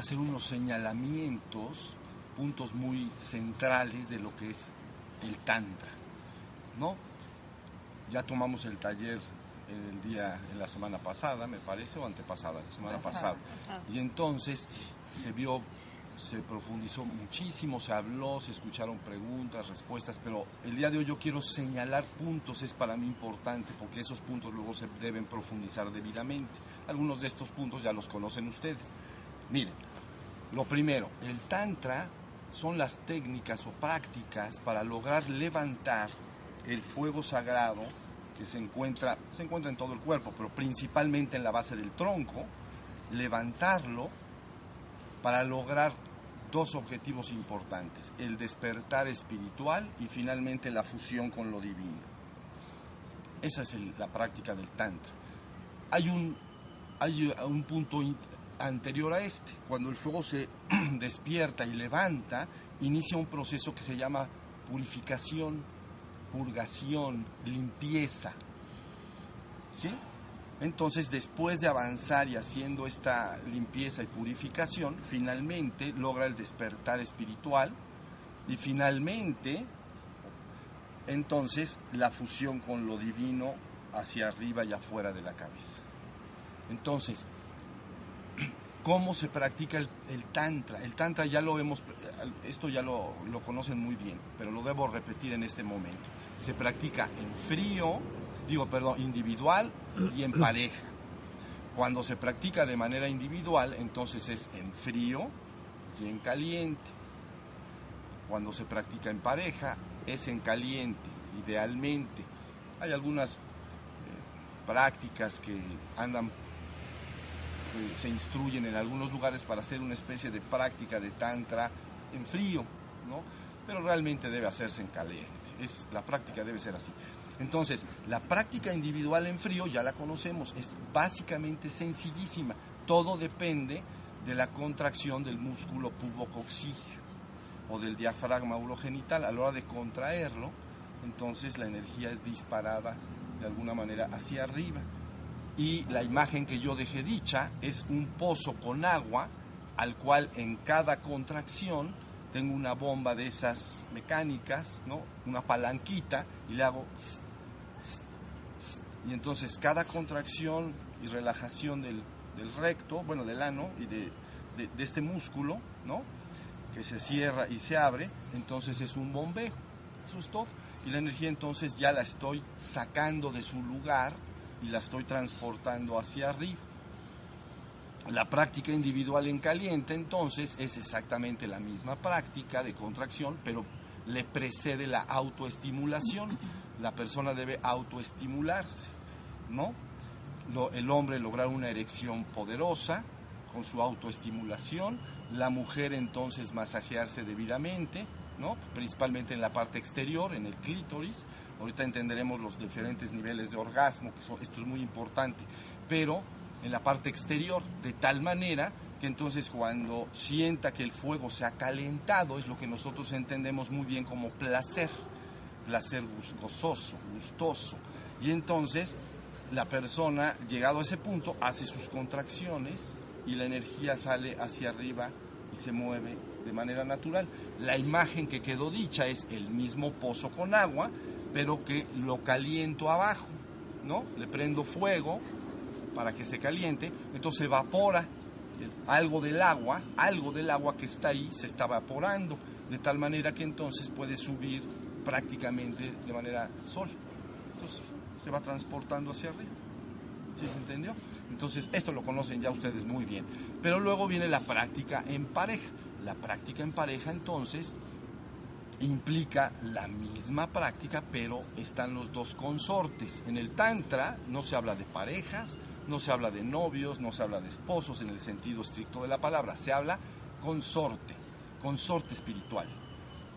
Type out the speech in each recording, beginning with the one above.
hacer unos señalamientos, puntos muy centrales de lo que es el Tantra, ¿no? Ya tomamos el taller el día, en la semana pasada, me parece, o antepasada, la semana pasada. Y entonces se vio, se profundizó muchísimo, se habló, se escucharon preguntas, respuestas, pero el día de hoy yo quiero señalar puntos, es para mí importante, porque esos puntos luego se deben profundizar debidamente. Algunos de estos puntos ya los conocen ustedes. Miren, lo primero, el Tantra son las técnicas o prácticas para lograr levantar el fuego sagrado que se encuentra, se encuentra en todo el cuerpo, pero principalmente en la base del tronco, levantarlo para lograr dos objetivos importantes, el despertar espiritual y finalmente la fusión con lo divino. Esa es la práctica del Tantra. Hay un, hay un punto anterior a este, cuando el fuego se despierta y levanta, inicia un proceso que se llama purificación purgación, limpieza. ¿Sí? Entonces, después de avanzar y haciendo esta limpieza y purificación, finalmente logra el despertar espiritual y finalmente, entonces, la fusión con lo divino hacia arriba y afuera de la cabeza. Entonces, ¿cómo se practica el, tantra? El tantra ya lo hemos, esto ya lo, lo conocen muy bien, pero lo debo repetir en este momento se practica en frío, digo, perdón, individual y en pareja. Cuando se practica de manera individual, entonces es en frío y en caliente. Cuando se practica en pareja, es en caliente, idealmente. Hay algunas eh, prácticas que andan, que se instruyen en algunos lugares para hacer una especie de práctica de tantra en frío, ¿no? Pero realmente debe hacerse en caliente es, la práctica debe ser así. Entonces, la práctica individual en frío ya la conocemos, es básicamente sencillísima. Todo depende de la contracción del músculo pubococcigio o del diafragma urogenital. A la hora de contraerlo, entonces la energía es disparada de alguna manera hacia arriba. Y la imagen que yo dejé dicha es un pozo con agua al cual en cada contracción tengo una bomba de esas mecánicas, ¿no? Una palanquita y le hago y entonces cada contracción y relajación del, recto, bueno, del ano y de, este músculo, ¿no? Que se cierra y se abre, entonces es un bombeo. Y la energía entonces ya la estoy sacando de su lugar y la estoy transportando hacia arriba. La práctica individual en caliente entonces es exactamente la misma práctica de contracción, pero le precede la autoestimulación. La persona debe autoestimularse, ¿no? el hombre lograr una erección poderosa con su autoestimulación, la mujer entonces masajearse debidamente, ¿no? Principalmente en la parte exterior, en el clítoris. Ahorita entenderemos los diferentes niveles de orgasmo, que esto es muy importante, pero en la parte exterior, de tal manera que entonces cuando sienta que el fuego se ha calentado, es lo que nosotros entendemos muy bien como placer, placer gozoso, gustoso. Y entonces la persona, llegado a ese punto, hace sus contracciones y la energía sale hacia arriba y se mueve de manera natural. La imagen que quedó dicha es el mismo pozo con agua, pero que lo caliento abajo, ¿no? Le prendo fuego para que se caliente, entonces evapora algo del agua, algo del agua que está ahí se está evaporando, de tal manera que entonces puede subir prácticamente de manera sola. Entonces se va transportando hacia arriba. ¿Sí se entendió? Entonces esto lo conocen ya ustedes muy bien. Pero luego viene la práctica en pareja. La práctica en pareja entonces implica la misma práctica, pero están los dos consortes. En el Tantra no se habla de parejas, no se habla de novios, no se habla de esposos en el sentido estricto de la palabra, se habla consorte, consorte espiritual.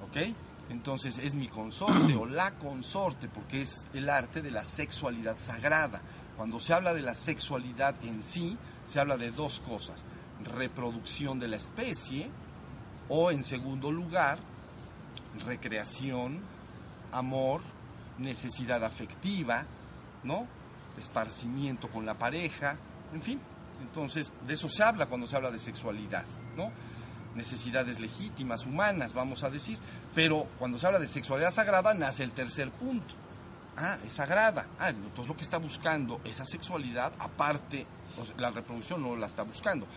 ¿Ok? Entonces es mi consorte o la consorte porque es el arte de la sexualidad sagrada. Cuando se habla de la sexualidad en sí, se habla de dos cosas. Reproducción de la especie o en segundo lugar, recreación, amor, necesidad afectiva, ¿no? esparcimiento con la pareja, en fin. Entonces, de eso se habla cuando se habla de sexualidad, ¿no? Necesidades legítimas, humanas, vamos a decir. Pero cuando se habla de sexualidad sagrada, nace el tercer punto. Ah, es sagrada. Ah, entonces lo que está buscando esa sexualidad, aparte, la reproducción no la está buscando.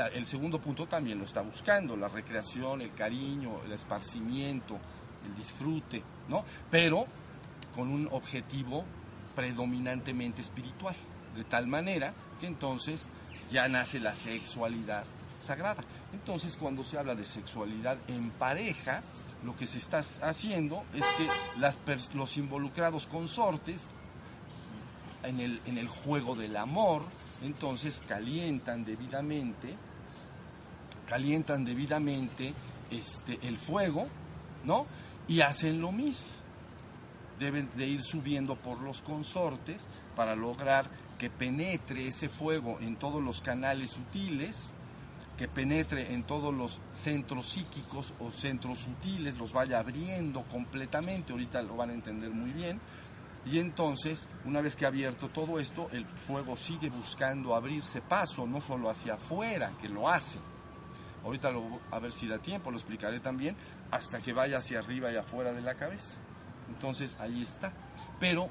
El segundo punto también lo está buscando, la recreación, el cariño, el esparcimiento, el disfrute, ¿no? Pero con un objetivo predominantemente espiritual, de tal manera que entonces ya nace la sexualidad sagrada. Entonces cuando se habla de sexualidad en pareja, lo que se está haciendo es que los involucrados consortes en el, en el juego del amor, entonces calientan debidamente, calientan debidamente este, el fuego, ¿no? Y hacen lo mismo deben de ir subiendo por los consortes para lograr que penetre ese fuego en todos los canales sutiles, que penetre en todos los centros psíquicos o centros sutiles, los vaya abriendo completamente, ahorita lo van a entender muy bien, y entonces, una vez que ha abierto todo esto, el fuego sigue buscando abrirse paso, no solo hacia afuera, que lo hace. Ahorita a ver si da tiempo, lo explicaré también, hasta que vaya hacia arriba y afuera de la cabeza. Entonces ahí está. Pero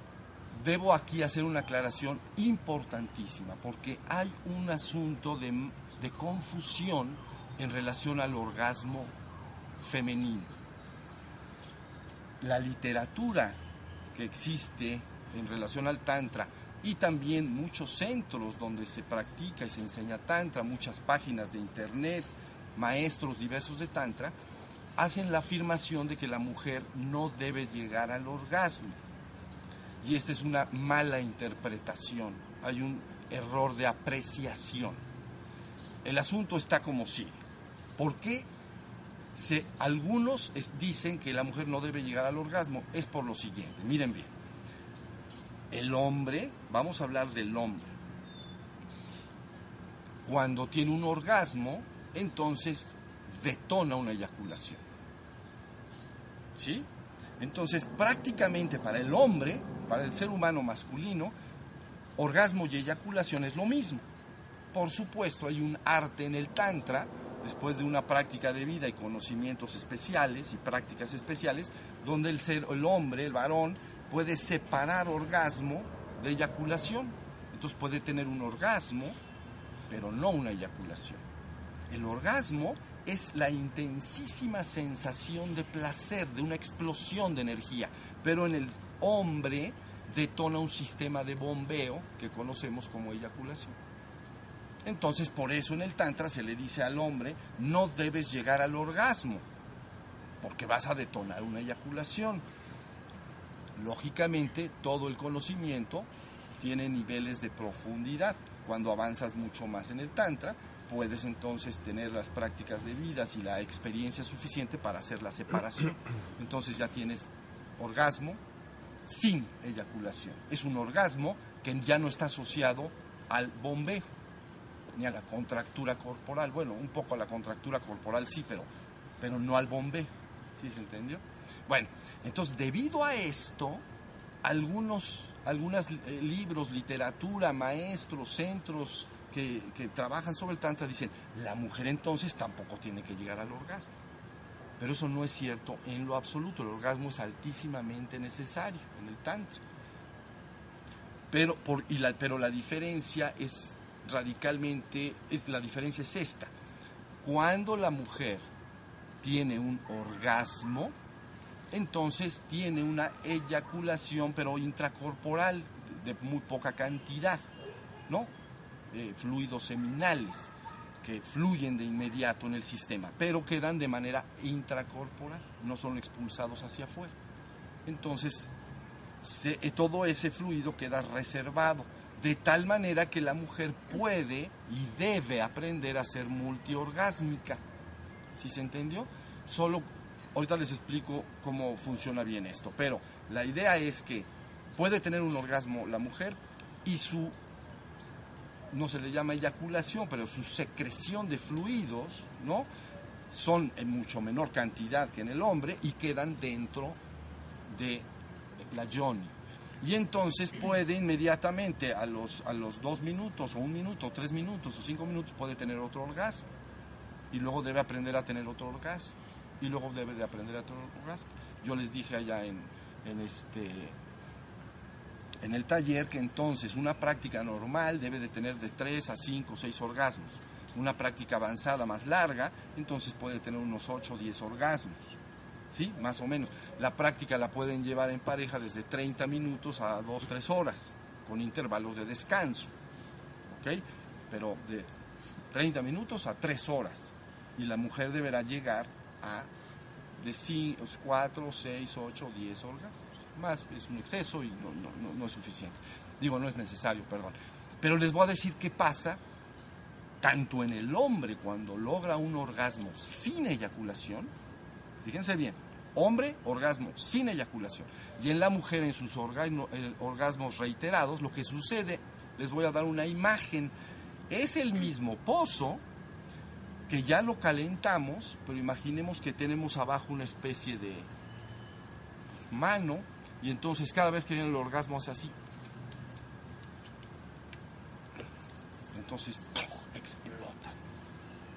debo aquí hacer una aclaración importantísima, porque hay un asunto de, confusión en relación al orgasmo femenino. La literatura que existe en relación al Tantra y también muchos centros donde se practica y se enseña Tantra, muchas páginas de internet, maestros diversos de Tantra, hacen la afirmación de que la mujer no debe llegar al orgasmo. Y esta es una mala interpretación, hay un error de apreciación. El asunto está como sigue. ¿Por qué algunos dicen que la mujer no debe llegar al orgasmo? Es por lo siguiente, miren bien. El hombre, vamos a hablar del hombre, cuando tiene un orgasmo, entonces detona una eyaculación. ¿Sí? Entonces, prácticamente para el hombre, para el ser humano masculino, orgasmo y eyaculación es lo mismo. Por supuesto, hay un arte en el Tantra, después de una práctica de vida y conocimientos especiales y prácticas especiales, donde el, ser, el hombre, el varón, puede separar orgasmo de eyaculación. Entonces puede tener un orgasmo, pero no una eyaculación. El orgasmo es la intensísima sensación de placer, de una explosión de energía, pero en el hombre detona un sistema de bombeo que conocemos como eyaculación. Entonces, por eso en el Tantra se le dice al hombre, no debes llegar al orgasmo, porque vas a detonar una eyaculación. Lógicamente, todo el conocimiento tiene niveles de profundidad. Cuando avanzas mucho más en el Tantra, puedes entonces tener las prácticas de vidas y la experiencia suficiente para hacer la separación. Entonces ya tienes orgasmo sin eyaculación. Es un orgasmo que ya no está asociado al bombeo ni a la contractura corporal. Bueno, un poco a la contractura corporal sí, pero, pero no al bombeo. ¿Sí se entendió? Bueno, entonces debido a esto, algunos algunos eh, libros, literatura, maestros, centros que, trabajan sobre el Tantra dicen, la mujer entonces tampoco tiene que llegar al orgasmo. Pero eso no es cierto en lo absoluto. El orgasmo es altísimamente necesario en el Tantra. Pero, por, y la, pero la diferencia es radicalmente, es, la diferencia es esta. Cuando la mujer tiene un orgasmo, entonces tiene una eyaculación, pero intracorporal, de muy poca cantidad, ¿no? Eh, fluidos seminales que fluyen de inmediato en el sistema, pero quedan de manera intracorporal, no son expulsados hacia afuera. Entonces, eh, todo ese fluido queda reservado, de tal manera que la mujer puede y debe aprender a ser multiorgásmica. ¿Sí se entendió? Solo, ahorita les explico cómo funciona bien esto, pero la idea es que puede tener un orgasmo la mujer y su no se le llama eyaculación, pero su secreción de fluidos, ¿no? Son en mucho menor cantidad que en el hombre y quedan dentro de la yoni. Y entonces puede inmediatamente, a los, a los dos minutos, o un minuto, o tres minutos, o cinco minutos, puede tener otro orgasmo. Y luego debe aprender a tener otro orgasmo. Y luego debe de aprender a tener otro orgasmo. Yo les dije allá en, en este en el taller que entonces una práctica normal debe de tener de 3 a 5 o 6 orgasmos. Una práctica avanzada más larga, entonces puede tener unos 8 o 10 orgasmos. ¿Sí? Más o menos. La práctica la pueden llevar en pareja desde 30 minutos a 2, 3 horas, con intervalos de descanso. ¿Ok? Pero de 30 minutos a 3 horas. Y la mujer deberá llegar a de 4, 6, 8, 10 orgasmos. Más es un exceso y no, no, es suficiente. Digo, no es necesario, perdón. Pero les voy a decir qué pasa tanto en el hombre cuando logra un orgasmo sin eyaculación. Fíjense bien, hombre, orgasmo sin eyaculación. Y en la mujer, en sus orgasmos reiterados, lo que sucede, les voy a dar una imagen, es el mismo pozo que ya lo calentamos, pero imaginemos que tenemos abajo una especie de mano y entonces cada vez que viene el orgasmo hace así. Entonces explota.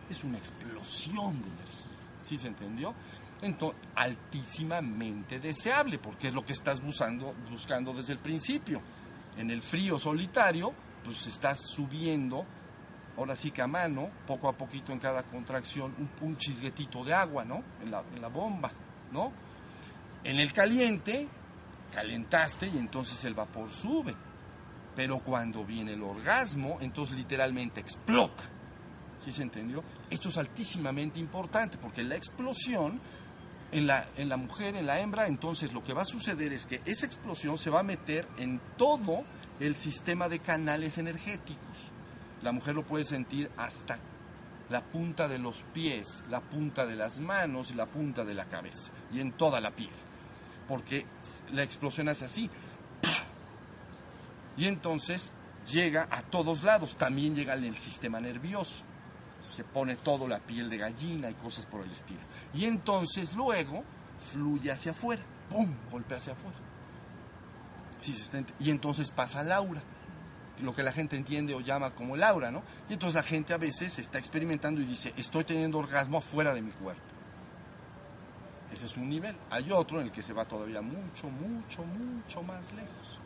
Es una explosión de energía. ¿Sí se entendió? Entonces, altísimamente deseable, porque es lo que estás buscando, buscando desde el principio. En el frío solitario, pues estás subiendo ahora sí que a mano, poco a poquito en cada contracción, un, chisguetito de agua, ¿no? En la, en la, bomba, ¿no? En el caliente, calentaste y entonces el vapor sube. Pero cuando viene el orgasmo, entonces literalmente explota. ¿Sí se entendió? Esto es altísimamente importante porque la explosión en la, en la mujer, en la hembra, entonces lo que va a suceder es que esa explosión se va a meter en todo el sistema de canales energéticos la mujer lo puede sentir hasta la punta de los pies, la punta de las manos y la punta de la cabeza y en toda la piel. Porque la explosión hace así. Y entonces llega a todos lados, también llega en el sistema nervioso. Se pone todo la piel de gallina y cosas por el estilo. Y entonces luego fluye hacia afuera, ¡pum! golpea hacia afuera. y entonces pasa Laura lo que la gente entiende o llama como Laura, ¿no? Y entonces la gente a veces está experimentando y dice, estoy teniendo orgasmo afuera de mi cuerpo. Ese es un nivel. Hay otro en el que se va todavía mucho, mucho, mucho más lejos.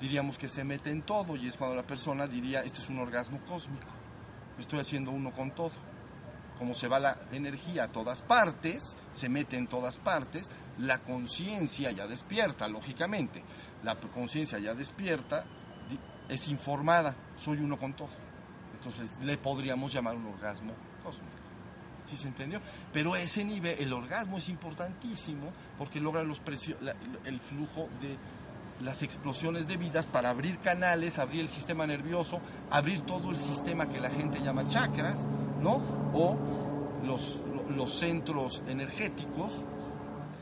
Diríamos que se mete en todo y es cuando la persona diría, esto es un orgasmo cósmico. Estoy haciendo uno con todo. Como se va la energía a todas partes, se mete en todas partes, la conciencia ya despierta, lógicamente. La conciencia ya despierta, es informada, soy uno con todo. Entonces le podríamos llamar un orgasmo cósmico. ¿Sí se entendió? Pero ese nivel, el orgasmo es importantísimo porque logra los el flujo de las explosiones de vidas para abrir canales, abrir el sistema nervioso, abrir todo el sistema que la gente llama chakras, ¿no? O los, los centros energéticos.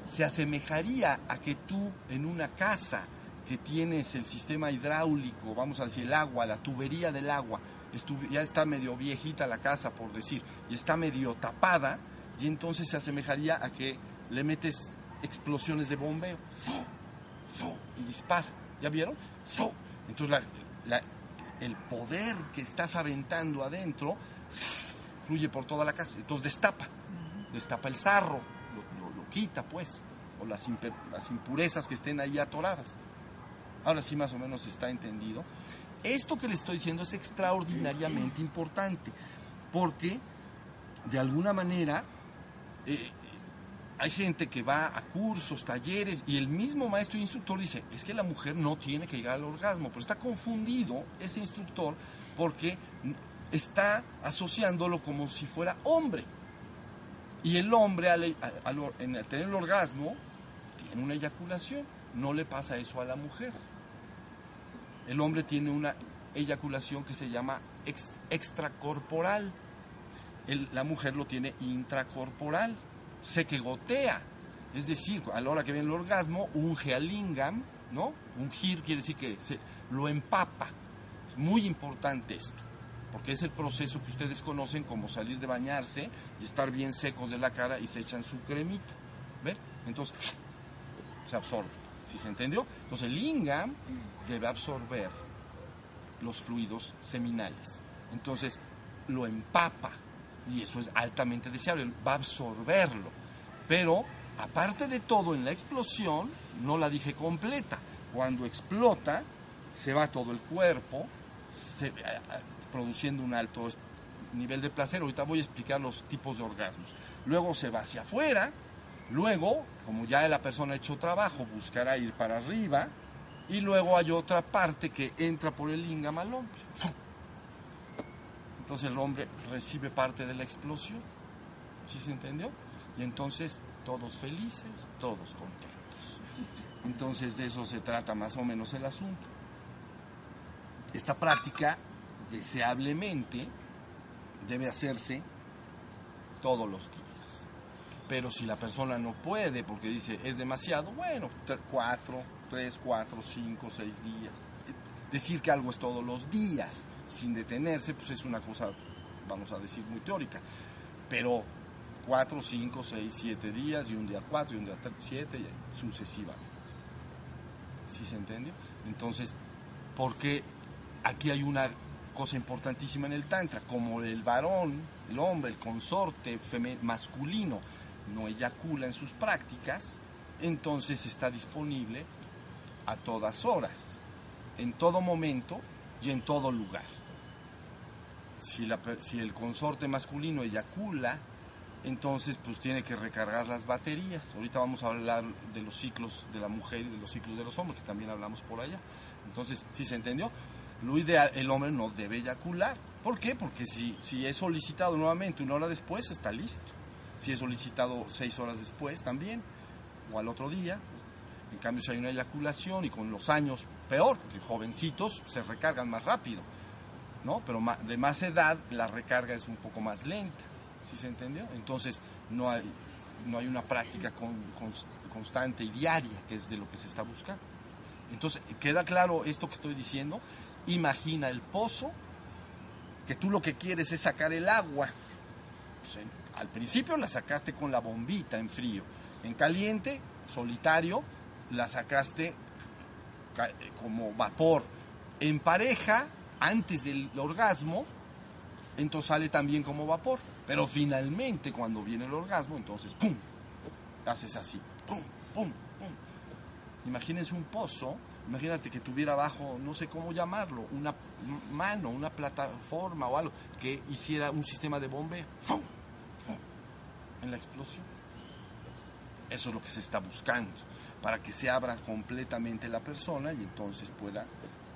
Se asemejaría a que tú en una casa que tienes el sistema hidráulico, vamos a decir el agua, la tubería del agua, ya está medio viejita la casa, por decir, y está medio tapada, y entonces se asemejaría a que le metes explosiones de bombeo, y dispara. ¿Ya vieron? Entonces el poder que estás aventando adentro fluye por toda la casa, entonces destapa, destapa el sarro, lo, quita pues, o las, las impurezas que estén ahí atoradas. Ahora sí más o menos está entendido. Esto que le estoy diciendo es extraordinariamente importante, porque de alguna manera eh, hay gente que va a cursos, talleres, y el mismo maestro instructor dice, es que la mujer no tiene que llegar al orgasmo, pero está confundido ese instructor porque está asociándolo como si fuera hombre. Y el hombre, al tener el orgasmo, tiene una eyaculación. No le pasa eso a la mujer el hombre tiene una eyaculación que se llama extracorporal. la mujer lo tiene intracorporal. Se que gotea. Es decir, a la hora que viene el orgasmo, unge al lingam, ¿no? Ungir quiere decir que se, lo empapa. Es muy importante esto, porque es el proceso que ustedes conocen como salir de bañarse y estar bien secos de la cara y se echan su cremita. ¿Ven? Entonces, se absorbe. ¿Sí se entendió? Entonces el lingam debe absorber los fluidos seminales. Entonces lo empapa y eso es altamente deseable, va a absorberlo. Pero aparte de todo, en la explosión, no la dije completa, cuando explota, se va todo el cuerpo, se, produciendo un alto nivel de placer. Ahorita voy a explicar los tipos de orgasmos. Luego se va hacia afuera, luego, como ya la persona ha hecho trabajo, buscará ir para arriba, y luego hay otra parte que entra por el lingam al hombre. Entonces el hombre recibe parte de la explosión. ¿Sí se entendió? Y entonces todos felices, todos contentos. Entonces de eso se trata más o menos el asunto. Esta práctica, deseablemente, debe hacerse todos los días. Pero si la persona no puede porque dice es demasiado, bueno, cuatro, tres, cuatro, cinco, seis días. Decir que algo es todos los días, sin detenerse, pues es una cosa, vamos a decir, muy teórica. Pero cuatro, cinco, seis, siete días y un día cuatro y un día siete y sucesivamente. ¿Sí se entendió? Entonces, porque aquí hay una cosa importantísima en el Tantra, como el varón, el hombre, el consorte masculino no eyacula en sus prácticas, entonces está disponible a todas horas, en todo momento y en todo lugar. Si, la, si el consorte masculino eyacula, entonces pues tiene que recargar las baterías. Ahorita vamos a hablar de los ciclos de la mujer y de los ciclos de los hombres, que también hablamos por allá. Entonces, si se entendió, lo ideal, el hombre no debe eyacular. ¿Por qué? Porque si, si es solicitado nuevamente una hora después, está listo. Si es solicitado seis horas después, también. O al otro día. En cambio, si hay una eyaculación y con los años, peor, porque jovencitos se recargan más rápido. ¿no? Pero de más edad, la recarga es un poco más lenta. ¿Sí se entendió? Entonces, no hay, no hay una práctica constante y diaria, que es de lo que se está buscando. Entonces, ¿queda claro esto que estoy diciendo? Imagina el pozo, que tú lo que quieres es sacar el agua. Pues, al principio la sacaste con la bombita en frío. En caliente, solitario, la sacaste como vapor. En pareja, antes del orgasmo, entonces sale también como vapor. Pero finalmente, cuando viene el orgasmo, entonces, ¡pum! Haces así, ¡pum! ¡pum! ¡pum! Imagínense un pozo Imagínate que tuviera abajo, no sé cómo llamarlo, una mano, una plataforma o algo que hiciera un sistema de bombeo en la explosión. Eso es lo que se está buscando, para que se abra completamente la persona y entonces pueda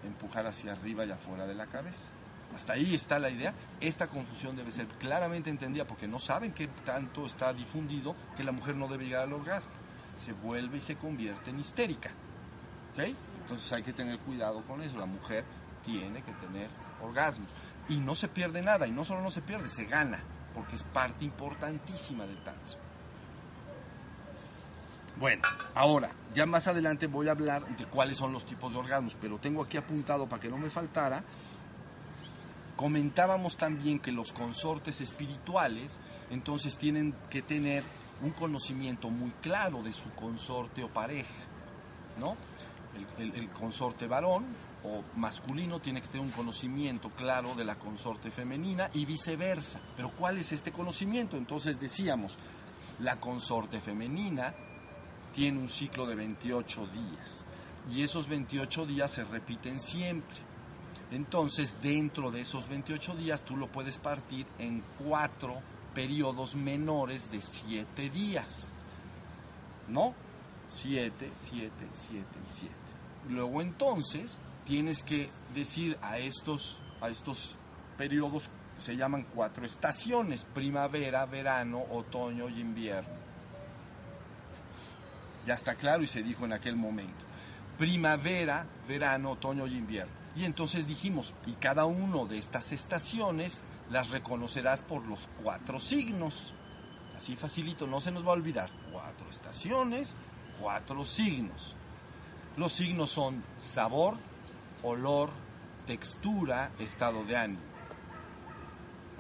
empujar hacia arriba y afuera de la cabeza. Hasta ahí está la idea. Esta confusión debe ser claramente entendida porque no saben que tanto está difundido que la mujer no debe llegar al orgasmo. Se vuelve y se convierte en histérica. ¿Okay? Entonces hay que tener cuidado con eso. La mujer tiene que tener orgasmos. Y no se pierde nada. Y no solo no se pierde, se gana. Porque es parte importantísima del tantra. Bueno, ahora, ya más adelante voy a hablar de cuáles son los tipos de orgasmos, pero tengo aquí apuntado para que no me faltara. Comentábamos también que los consortes espirituales entonces tienen que tener un conocimiento muy claro de su consorte o pareja, ¿no? el, consorte varón o masculino tiene que tener un conocimiento claro de la consorte femenina y viceversa. Pero ¿cuál es este conocimiento? Entonces decíamos, la consorte femenina tiene un ciclo de 28 días y esos 28 días se repiten siempre. Entonces, dentro de esos 28 días tú lo puedes partir en cuatro periodos menores de 7 días. ¿No? 7, 7, 7 y 7. Luego entonces tienes que decir a estos, a estos periodos, se llaman cuatro estaciones, primavera, verano, otoño y invierno. Ya está claro y se dijo en aquel momento. Primavera, verano, otoño y invierno. Y entonces dijimos, y cada uno de estas estaciones las reconocerás por los cuatro signos. Así facilito, no se nos va a olvidar. Cuatro estaciones, cuatro signos. Los signos son sabor, olor, textura, estado de ánimo.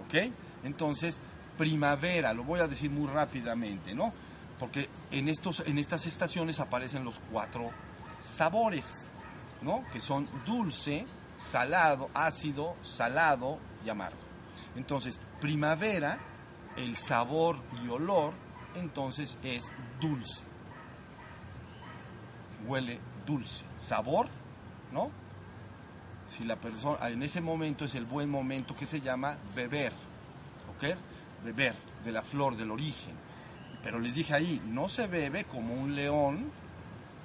¿Ok? Entonces, primavera, lo voy a decir muy rápidamente, ¿no? Porque en, estos, en estas estaciones aparecen los cuatro sabores, ¿no? Que son dulce, salado, ácido, salado y amargo. Entonces, primavera, el sabor y olor, entonces es dulce. Huele dulce. Sabor, ¿no? Si la persona, en ese momento es el buen momento que se llama beber, ¿ok? Beber de la flor del origen. Pero les dije ahí, no se bebe como un león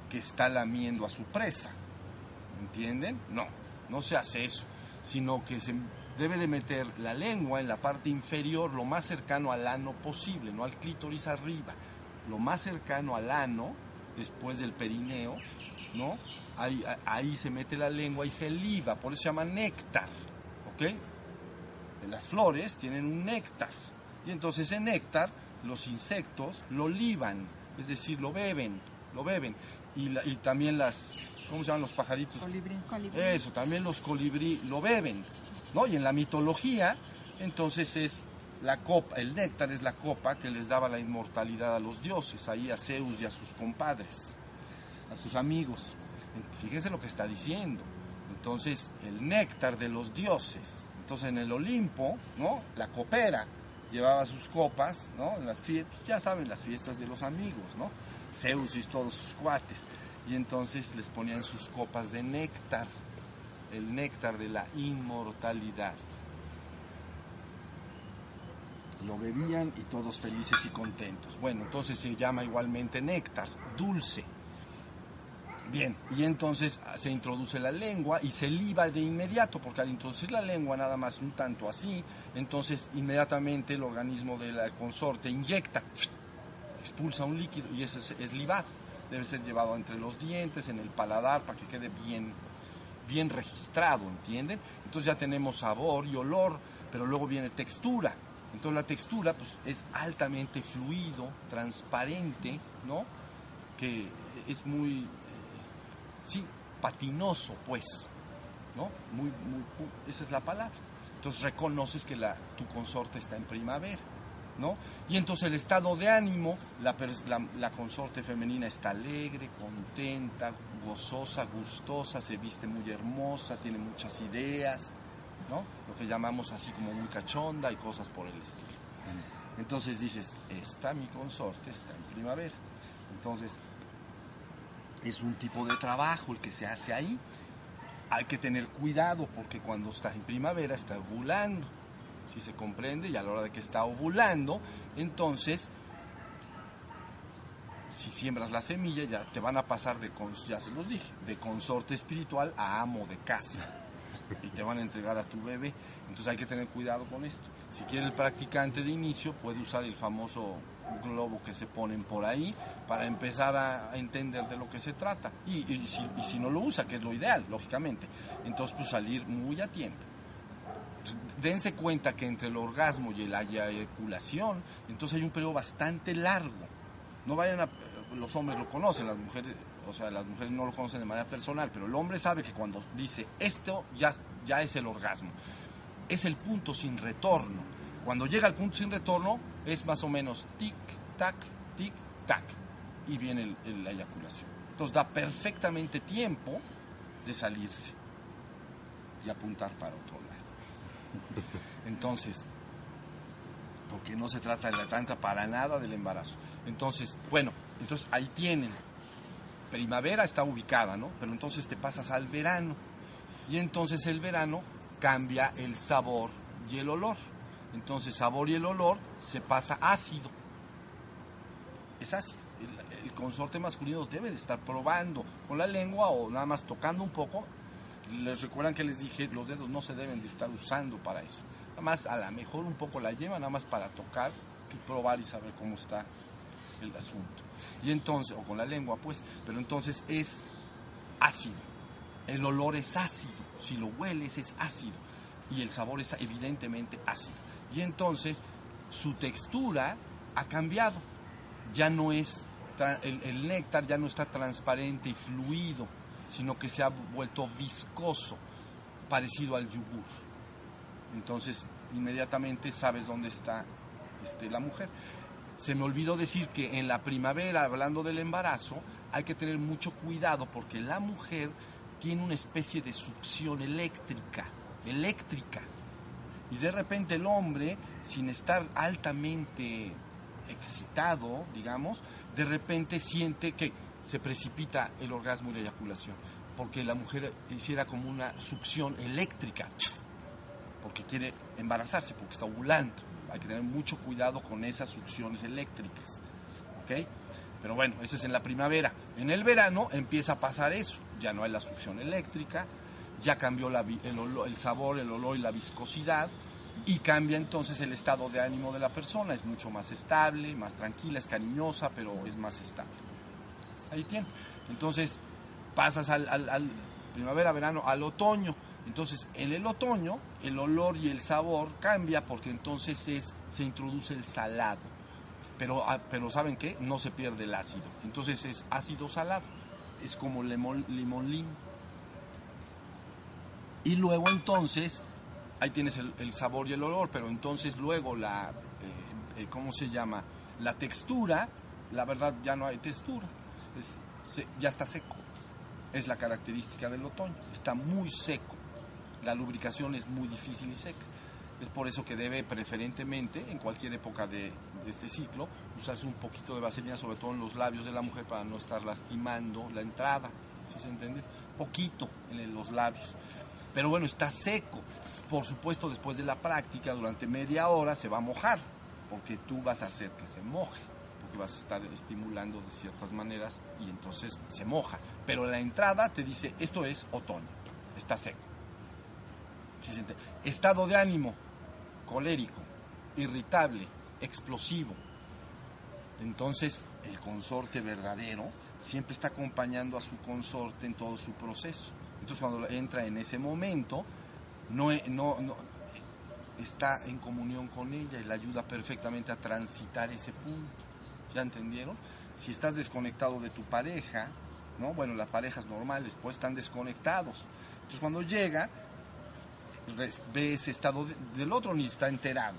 que está lamiendo a su presa. ¿Entienden? No, no se hace eso, sino que se debe de meter la lengua en la parte inferior lo más cercano al ano posible, no al clítoris arriba, lo más cercano al ano, después del perineo, ¿no? Ahí, ahí se mete la lengua y se liba, por eso se llama néctar, ¿ok? Las flores tienen un néctar, y entonces ese néctar los insectos lo liban, es decir, lo beben, lo beben. Y, y también las, ¿cómo se llaman los pajaritos? Colibrí. Eso, también los colibrí lo beben, ¿no? Y en la mitología, entonces es la copa, el néctar es la copa que les daba la inmortalidad a los dioses, ahí a Zeus y a sus compadres, a sus amigos. Fíjense lo que está diciendo. Entonces, el néctar de los dioses. Entonces, en el Olimpo, ¿no? La copera llevaba sus copas, ¿no? Las fiestas, ya saben, las fiestas de los amigos, ¿no? Zeus y todos sus cuates. Y entonces les ponían sus copas de néctar, el néctar de la inmortalidad. Lo bebían y todos felices y contentos. Bueno, entonces se llama igualmente néctar, dulce. Bien, y entonces se introduce la lengua y se liba de inmediato, porque al introducir la lengua nada más un tanto así, entonces inmediatamente el organismo de la consorte inyecta, expulsa un líquido y ese es, es libado. Debe ser llevado entre los dientes, en el paladar, para que quede bien, bien registrado, ¿entienden? Entonces ya tenemos sabor y olor, pero luego viene textura. Entonces la textura pues, es altamente fluido, transparente, ¿no? Que es muy sí, patinoso, pues, ¿no? Muy, muy, esa es la palabra. Entonces reconoces que la, tu consorte está en primavera, ¿no? Y entonces el estado de ánimo, la, la, la, consorte femenina está alegre, contenta, gozosa, gustosa, se viste muy hermosa, tiene muchas ideas, ¿no? Lo que llamamos así como muy cachonda y cosas por el estilo. Entonces dices, esta mi consorte está en primavera. Entonces, es un tipo de trabajo el que se hace ahí. Hay que tener cuidado porque cuando estás en primavera está ovulando, si se comprende, y a la hora de que está ovulando, entonces, si siembras la semilla, ya te van a pasar de, ya se los dije, de consorte espiritual a amo de casa. Y te van a entregar a tu bebé. Entonces hay que tener cuidado con esto. Si quiere el practicante de inicio, puede usar el famoso globo que se ponen por ahí para empezar a entender de lo que se trata. Y, y, si, y, si, no lo usa, que es lo ideal, lógicamente, entonces pues salir muy a tiempo. Dense cuenta que entre el orgasmo y la eyaculación, entonces hay un periodo bastante largo. No vayan a... Los hombres lo conocen, las mujeres, o sea, las mujeres no lo conocen de manera personal, pero el hombre sabe que cuando dice esto ya, ya es el orgasmo. Es el punto sin retorno. Cuando llega al punto sin retorno, es más o menos tic, tac, tic, tac. Y viene la eyaculación. Entonces da perfectamente tiempo de salirse y apuntar para otro lado. Entonces, porque no se trata de la tanta para nada del embarazo. Entonces, bueno, entonces ahí tienen. Primavera está ubicada, ¿no? Pero entonces te pasas al verano. Y entonces el verano cambia el sabor y el olor. Entonces, sabor y el olor se pasa ácido. Es ácido. El, consorte masculino debe de estar probando con la lengua o nada más tocando un poco. Les recuerdan que les dije, los dedos no se deben de estar usando para eso. Nada más a lo mejor un poco la lleva, nada más para tocar y probar y saber cómo está el asunto. Y entonces, o con la lengua pues, pero entonces es ácido. El olor es ácido. Si lo hueles es ácido. Y el sabor es evidentemente ácido y entonces su textura ha cambiado. Ya no es, el, néctar ya no está transparente y fluido, sino que se ha vuelto viscoso, parecido al yogur. Entonces, inmediatamente sabes dónde está este, la mujer. se me olvidó decir que en la primavera, hablando del embarazo, hay que tener mucho cuidado porque la mujer tiene una especie de succión eléctrica, eléctrica. Y de repente el hombre, sin estar altamente excitado, digamos, de repente siente que se precipita el orgasmo y la eyaculación, porque la mujer hiciera como una succión eléctrica, porque quiere embarazarse, porque está ovulando. Hay que tener mucho cuidado con esas succiones eléctricas. ¿Ok? Pero bueno, eso es en la primavera. En el verano empieza a pasar eso. Ya no hay la succión eléctrica, ya cambió el, el sabor, el olor y la viscosidad y cambia entonces el estado de ánimo de la persona. Es mucho más estable, más tranquila, es cariñosa, pero es más estable. Ahí tiene. Entonces pasas al, al primavera, verano, al otoño. Entonces en el otoño el olor y el sabor cambia porque entonces es, se introduce el salado. Pero, ah, pero ¿saben qué? No se pierde el ácido. Entonces es ácido salado. Es como limón, limón Y luego entonces ahí tienes el, sabor y el olor, pero entonces luego la, eh, eh, ¿cómo se llama? La textura, la verdad ya no hay textura, ya está seco. Es la característica del otoño, está muy seco. La lubricación es muy difícil y seca. Es por eso que debe preferentemente, en cualquier época de, este ciclo, usarse un poquito de vaselina, sobre todo en los labios de la mujer, para no estar lastimando la entrada, ¿sí se entiende? Poquito en los labios. Pero bueno, está seco. Por supuesto, después de la práctica, durante media hora se va a mojar, porque tú vas a hacer que se moje, porque vas a estar estimulando de ciertas maneras y entonces se moja. Pero la entrada te dice, esto es otoño, está seco. Estado de ánimo, colérico, irritable, explosivo. Entonces, el consorte verdadero siempre está acompañando a su consorte en todo su proceso. Entonces cuando entra en ese momento, no, no, está en comunión con ella y la ayuda perfectamente a transitar ese punto. ¿Ya entendieron? Si estás desconectado de tu pareja, ¿no? Bueno, las parejas normales pues están desconectados. Entonces cuando llega, ve ese estado del otro ni está enterado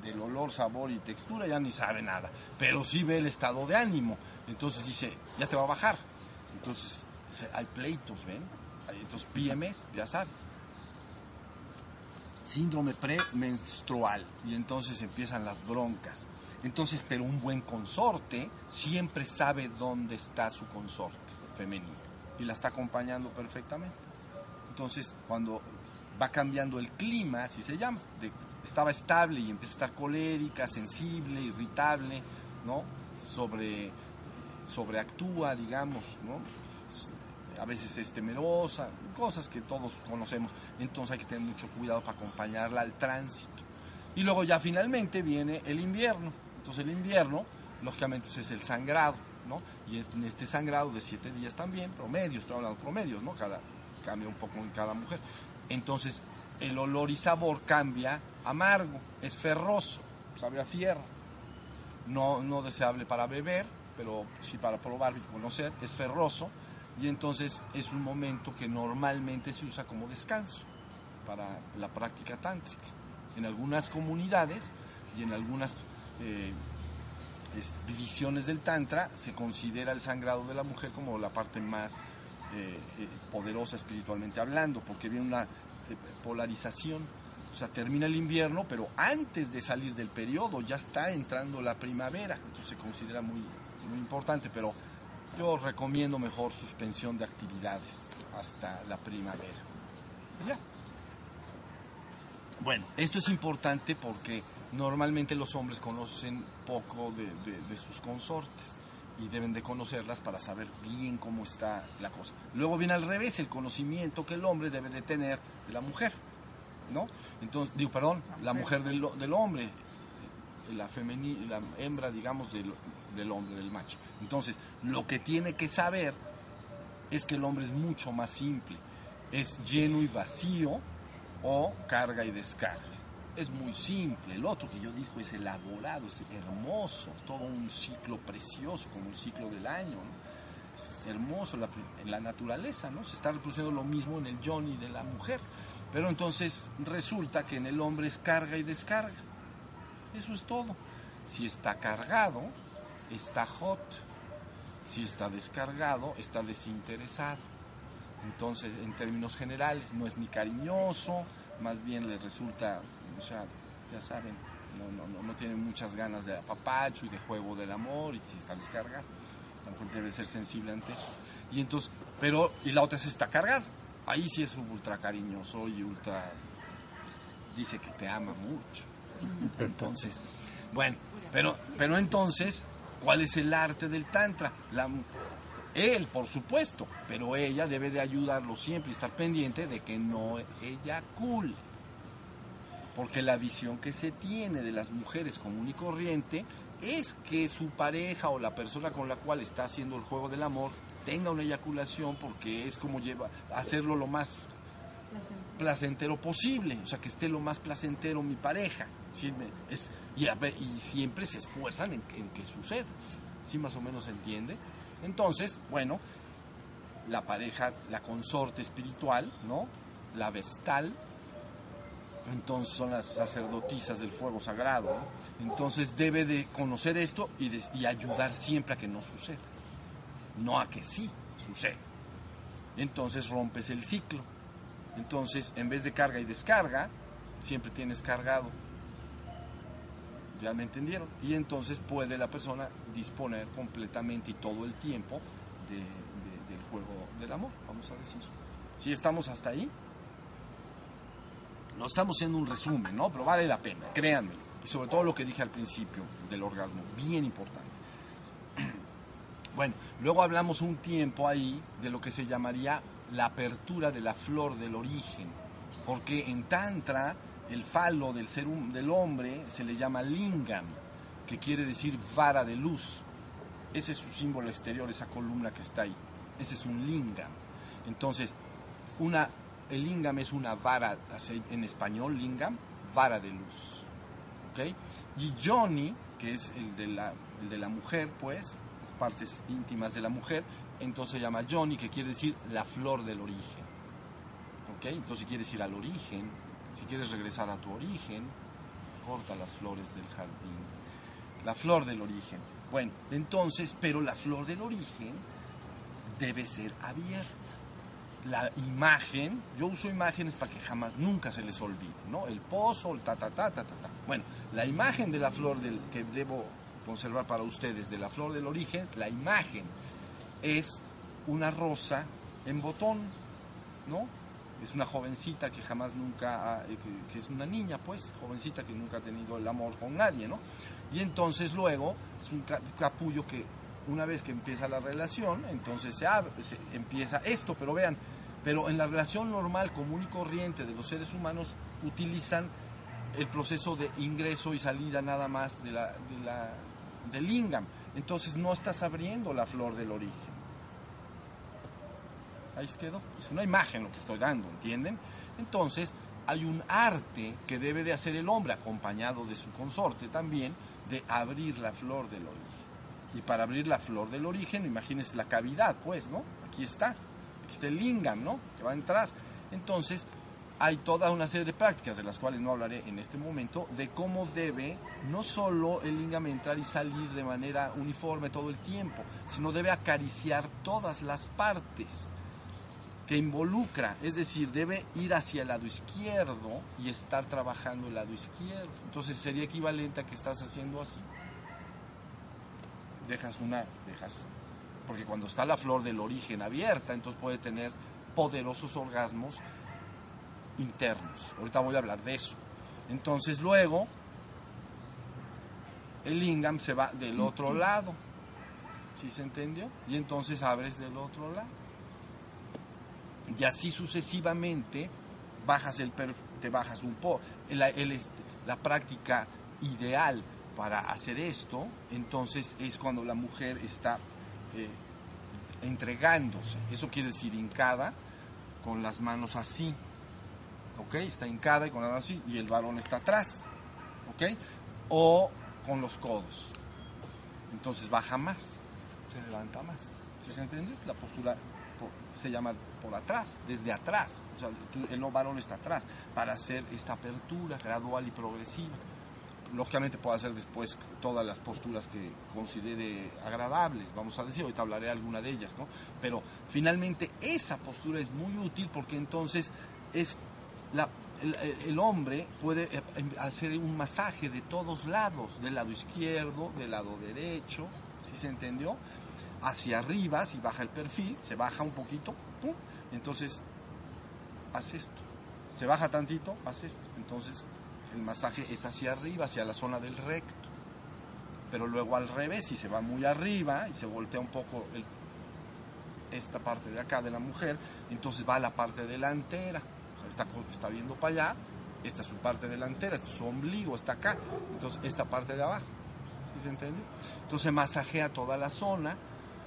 del olor, sabor y textura, ya ni sabe nada, pero sí ve el estado de ánimo. Entonces dice, ya te va a bajar. Entonces hay pleitos, ¿ven? Entonces, PMS, ya saben. Síndrome premenstrual. Y entonces empiezan las broncas. Entonces, pero un buen consorte siempre sabe dónde está su consorte femenino y la está acompañando perfectamente. Entonces, cuando va cambiando el clima, así se llama, estaba estable y empieza a estar colérica, sensible, irritable, ¿no? Sobre, sobreactúa, digamos, ¿no? A veces es temerosa, cosas que todos conocemos. Entonces hay que tener mucho cuidado para acompañarla al tránsito. Y luego ya finalmente viene el invierno. Entonces el invierno, lógicamente, es el sangrado, ¿no? Y en este sangrado de siete días también, promedio, estoy hablando de promedios, ¿no? Cada, cambia un poco en cada mujer. Entonces el olor y sabor cambia amargo, es ferroso, sabe a fierro. No, no deseable para beber, pero sí para probar y conocer, es ferroso y entonces es un momento que normalmente se usa como descanso para la práctica tántrica. En algunas comunidades y en algunas eh, divisiones del tantra se considera el sangrado de la mujer como la parte más eh, eh, poderosa espiritualmente hablando, porque viene una polarización. O sea, termina el invierno, pero antes de salir del periodo ya está entrando la primavera. Entonces se considera muy, muy importante, pero yo recomiendo mejor suspensión de actividades hasta la primavera. Bueno, esto es importante porque normalmente los hombres conocen poco de, sus consortes y deben de conocerlas para saber bien cómo está la cosa. Luego viene al revés, el conocimiento que el hombre debe de tener de la mujer, ¿no? Entonces, digo, perdón, la mujer del, del hombre, la, la hembra, digamos, del, del hombre, del macho. Entonces, lo que tiene que saber es que el hombre es mucho más simple. Es lleno y vacío o carga y descarga. Es muy simple. El otro que yo digo es elaborado, es hermoso, es todo un ciclo precioso, como el ciclo del año. Es hermoso en la naturaleza, ¿no? Se está reproduciendo lo mismo en el Johnny de la mujer. Pero entonces resulta que en el hombre es carga y descarga. Eso es todo Si está cargado, está hot. Si está descargado, está desinteresado. Entonces, en términos generales, no es ni cariñoso, más bien le resulta, o sea, ya saben, no, no, no, no tiene muchas ganas de apapacho y de juego del amor y si está descargado. Tampoco debe ser sensible ante eso. Y entonces, pero, y la otra se está cargado. Ahí sí es ultra cariñoso y ultra dice que te ama mucho. Entonces, bueno, pero, pero entonces, ¿cuál es el arte del tantra? Él, por supuesto, pero ella debe de ayudarlo siempre y estar pendiente de que no eyacule. Porque la visión que se tiene de las mujeres común y corriente es que su pareja o la persona con la cual está haciendo el juego del amor tenga una eyaculación porque es como lleva hacerlo lo más placentero posible, o sea, que esté lo más placentero mi pareja. Es, y, y, siempre se esfuerzan en, que suceda. ¿Sí más o menos se entiende? Entonces, bueno, la pareja, la consorte espiritual, ¿no? La vestal, entonces son las sacerdotisas del fuego sagrado, entonces debe de conocer esto y, y, ayudar siempre a que no suceda, no a que sí suceda. Entonces rompes el ciclo. Entonces, en vez de carga y descarga, siempre tienes cargado. ¿Ya me entendieron? Y entonces puede la persona disponer completamente y todo el tiempo de, de, del juego del amor, vamos a decir. Si estamos hasta ahí, no estamos haciendo un resumen, ¿no? Pero vale la pena, créanme. Y sobre todo lo que dije al principio del orgasmo, bien importante. Bueno, luego hablamos un tiempo ahí de lo que se llamaría la apertura de la flor del origen, porque en Tantra el falo del ser del hombre se le llama lingam, que quiere decir vara de luz. Ese es su símbolo exterior, esa columna que está ahí. Ese es un lingam. Entonces, una, el lingam es una vara, en español lingam, vara de luz. ¿Ok? Y Johnny, que es el de la, el de la mujer, pues, las partes íntimas de la mujer, entonces se llama Johnny, que quiere decir la flor del origen. ¿Ok? Entonces quiere decir al origen, si quieres regresar a tu origen, corta las flores del jardín. La flor del origen. Bueno, entonces, pero la flor del origen debe ser abierta. La imagen, yo uso imágenes para que jamás, nunca se les olvide, ¿no? El pozo, el ta, ta, ta, ta, ta, ta. Bueno, la imagen de la flor del, que debo conservar para ustedes de la flor del origen, la imagen es una rosa en botón, ¿no? Es una jovencita que jamás nunca, ha, que, que, es una niña, pues, jovencita que nunca ha tenido el amor con nadie, ¿no? Y entonces luego es un capullo que una vez que empieza la relación, entonces se, abre, se empieza esto, pero vean, pero en la relación normal, común y corriente de los seres humanos utilizan el proceso de ingreso y salida nada más de la, del lingam. Entonces no estás abriendo la flor del origen. Ahí quedó. Es una imagen lo que estoy dando, ¿entienden? Entonces hay un arte que debe de hacer el hombre, acompañado de su consorte también, de abrir la flor del origen. Y para abrir la flor del origen, imagínense la cavidad, pues, ¿no? Aquí está. Aquí está el lingam, ¿no? Que va a entrar. Entonces, hay toda una serie de prácticas, de las cuales no hablaré en este momento, de cómo debe no solo el lingam entrar y salir de manera uniforme todo el tiempo, sino debe acariciar todas las partes que involucra, es decir, debe ir hacia el lado izquierdo y estar trabajando el lado izquierdo. Entonces sería equivalente a que estás haciendo así. Dejas una, dejas, porque cuando está la flor del origen abierta, entonces puede tener poderosos orgasmos internos. Ahorita voy a hablar de eso. Entonces luego el lingam se va del otro lado. ¿Sí se entendió? Y entonces abres del otro lado. Y así sucesivamente bajas el te bajas un poco. La práctica ideal para hacer esto, entonces es cuando la mujer está eh, entregándose. Eso quiere decir hincada, con las manos así. ¿Ok? Está hincada y con las manos así, y el varón está atrás. ¿Ok? O con los codos. Entonces baja más, se levanta más. ¿Sí se entiende? La postura se llama por atrás, desde atrás. O sea, el varón está atrás, para hacer esta apertura gradual y progresiva. lógicamente puede hacer después todas las posturas que considere agradables, vamos a decir, ahorita hablaré alguna de ellas, ¿no? Pero finalmente esa postura es muy útil porque entonces es la, el, hombre puede eh, em, hacer un masaje de todos lados, del lado izquierdo, del lado derecho, ¿sí se entendió? Hacia arriba, si baja el perfil, se baja un poquito, entonces haz esto. Se baja tantito, haz esto. Entonces el masaje es hacia arriba, hacia la zona del recto. Pero luego al revés, si se va muy arriba y se voltea un poco esta parte de acá de la mujer, entonces va a la parte delantera. Está, viendo para allá, esta es su parte delantera, este es su ombligo, está acá. Entonces esta parte de abajo. ¿Sí se entiende? Entonces masajea toda la zona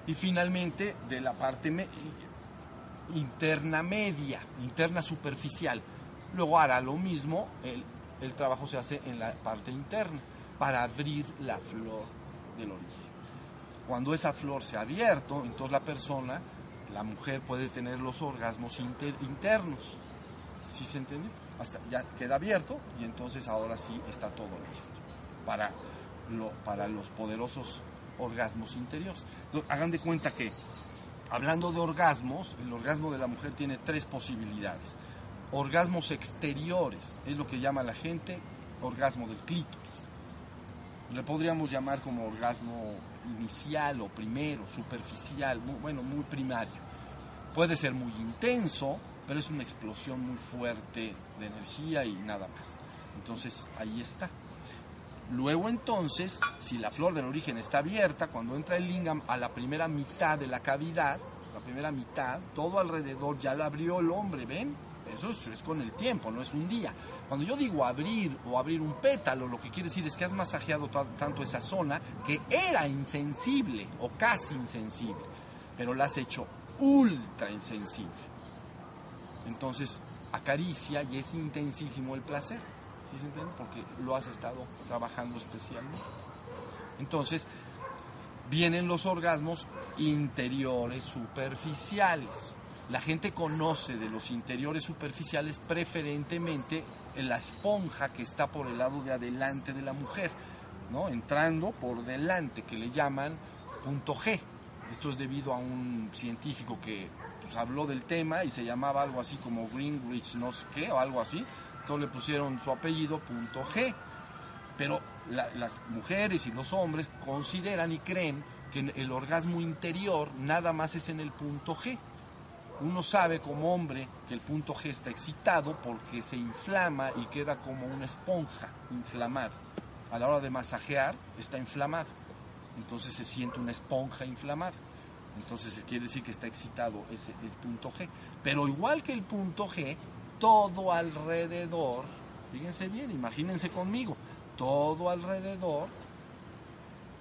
y finalmente de la parte interna media, interna superficial. Luego hará lo mismo el trabajo se hace en la parte interna para abrir la flor del origen. Cuando esa flor se ha abierto, entonces la persona, la mujer puede tener los orgasmos internos. ¿Sí se entiende? Hasta ya queda abierto y entonces ahora sí está todo listo para, lo, para los poderosos orgasmos interiores. hagan de cuenta que hablando de orgasmos, el orgasmo de la mujer tiene tres posibilidades orgasmos exteriores, es lo que llama la gente orgasmo del clítoris. Le podríamos llamar como orgasmo inicial o primero, superficial, bueno, muy primario. Puede ser muy intenso, pero es una explosión muy fuerte de energía y nada más. Entonces, ahí está. Luego entonces, si la flor del origen está abierta, cuando entra el lingam a la primera mitad de la cavidad, la primera mitad, todo alrededor ya la abrió el hombre, ¿ven? Eso es, con el tiempo, no es un día. Cuando yo digo abrir o abrir un pétalo, lo que quiere decir es que has masajeado tanto esa zona que era insensible o casi insensible, pero la has hecho ultra insensible. Entonces acaricia y es intensísimo el placer, ¿sí se entiende? Porque lo has estado trabajando especialmente. Entonces vienen los orgasmos interiores superficiales. La gente conoce de los interiores superficiales preferentemente la esponja que está por el lado de adelante de la mujer, ¿no? entrando por delante, que le llaman punto G. Esto es debido a un científico que pues, habló del tema y se llamaba algo así como Greenwich, no sé qué, o algo así. Entonces le pusieron su apellido punto G. Pero las mujeres y los hombres consideran y creen que el orgasmo interior nada más es en el punto G uno sabe como hombre que el punto G está excitado porque se inflama y queda como una esponja inflamada. A la hora de masajear está inflamado. Entonces se siente una esponja inflamada. Entonces quiere decir que está excitado ese el punto G. Pero igual que el punto G, todo alrededor, fíjense bien, imagínense conmigo, todo alrededor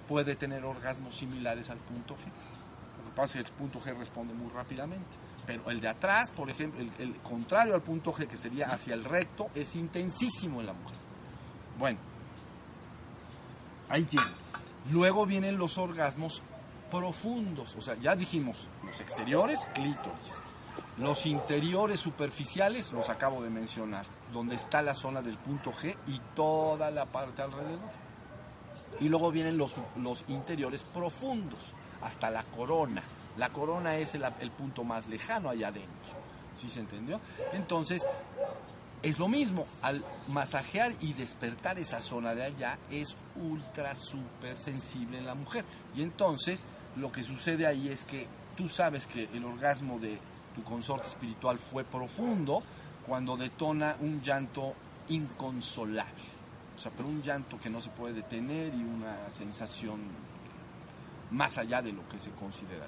puede tener orgasmos similares al punto G. Lo que pasa es que el punto G responde muy rápidamente. Pero el de atrás, por ejemplo, el, contrario al punto G, que sería hacia el recto, es intensísimo en la mujer. Bueno, ahí tienen. Luego vienen los orgasmos profundos, o sea, ya dijimos, los exteriores, clítoris. Los interiores superficiales, los acabo de mencionar, donde está la zona del punto G y toda la parte alrededor. Y luego vienen los, los interiores profundos, hasta la corona, la corona es el, punto más lejano allá adentro. ¿Sí se entendió? Entonces, es lo mismo, al masajear y despertar esa zona de allá es ultra, súper sensible en la mujer. Y entonces lo que sucede ahí es que tú sabes que el orgasmo de tu consorte espiritual fue profundo cuando detona un llanto inconsolable. O sea, pero un llanto que no se puede detener y una sensación más allá de lo que se considera.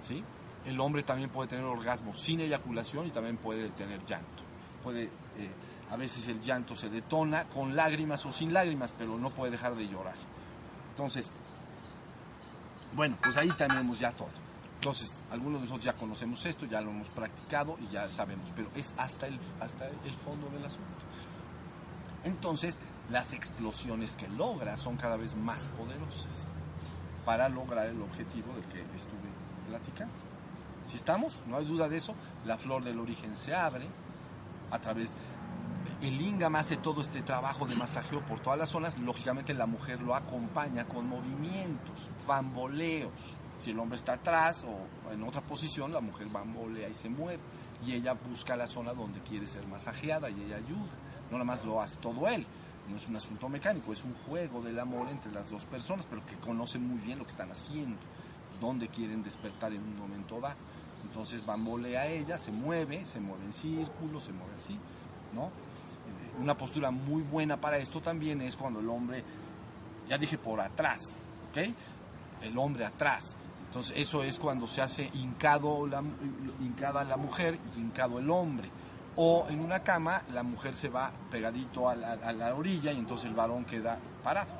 ¿sí? El hombre también puede tener orgasmo sin eyaculación y también puede tener llanto. Puede, eh, a veces el llanto se detona con lágrimas o sin lágrimas, pero no puede dejar de llorar. Entonces, bueno, pues ahí tenemos ya todo. Entonces, algunos de nosotros ya conocemos esto, ya lo hemos practicado y ya sabemos, pero es hasta el, hasta el fondo del asunto. Entonces, las explosiones que logra son cada vez más poderosas para lograr el objetivo del que estuve platicando. Si estamos, no hay duda de eso, la flor del origen se abre a través El lingam hace todo este trabajo de masajeo por todas las zonas. Lógicamente la mujer lo acompaña con movimientos, bamboleos. Si el hombre está atrás o en otra posición, la mujer bambolea y se mueve. Y ella busca la zona donde quiere ser masajeada y ella ayuda. No nada más lo hace todo él. No es un asunto mecánico, es un juego del amor entre las dos personas, pero que conocen muy bien lo que están haciendo, dónde quieren despertar en un momento dado. Entonces bambolea ella, se mueve, se mueve en círculo, se mueve así, ¿no? Una postura muy buena para esto también es cuando el hombre, ya dije por atrás, ¿ok? El hombre atrás. Entonces eso es cuando se hace hincado la, hincada la mujer y hincado el hombre. O en una cama la mujer se va pegadito a la, a la orilla y entonces el varón queda parado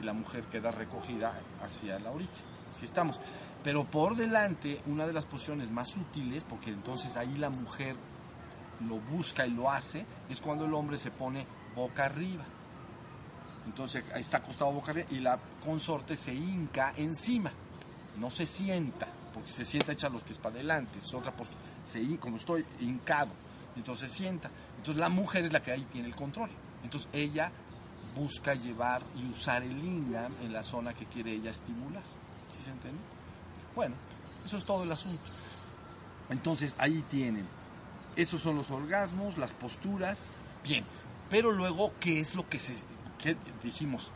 y la mujer queda recogida hacia la orilla. Así estamos. Pero por delante, una de las posiciones más útiles, porque entonces ahí la mujer lo busca y lo hace, es cuando el hombre se pone boca arriba. Entonces está acostado boca arriba y la consorte se hinca encima, no se sienta, porque se sienta echa los pies para adelante, es otra postura. Se, como estoy hincado, entonces se sienta. Entonces la mujer es la que ahí tiene el control. Entonces ella busca llevar y usar el lingam en la zona que quiere ella estimular. ¿Sí se entiende? Bueno, eso es todo el asunto. Entonces ahí tienen. Esos son los orgasmos, las posturas. Bien, pero luego, ¿qué es lo que se dijimos?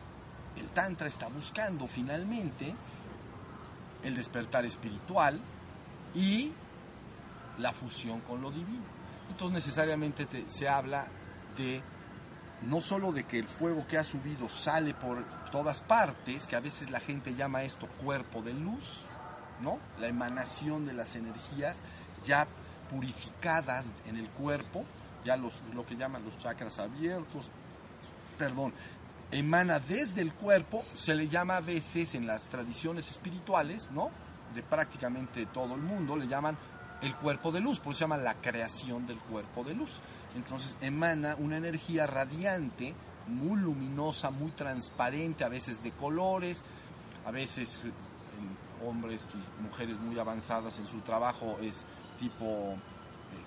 El Tantra está buscando finalmente el despertar espiritual y la fusión con lo divino. Entonces necesariamente te- se habla de no solo de que el fuego que ha subido sale por todas partes, que a veces la gente llama esto cuerpo de luz, ¿no? La emanación de las energías ya purificadas en el cuerpo, ya los, lo que llaman los chakras abiertos, perdón, emana desde el cuerpo, se le llama a veces en las tradiciones espirituales, ¿no? De prácticamente todo el mundo, le llaman el cuerpo de luz, por eso se llama la creación del cuerpo de luz. Entonces emana una energía radiante, muy luminosa, muy transparente, a veces de colores, a veces eh, en hombres y mujeres muy avanzadas en su trabajo es tipo eh,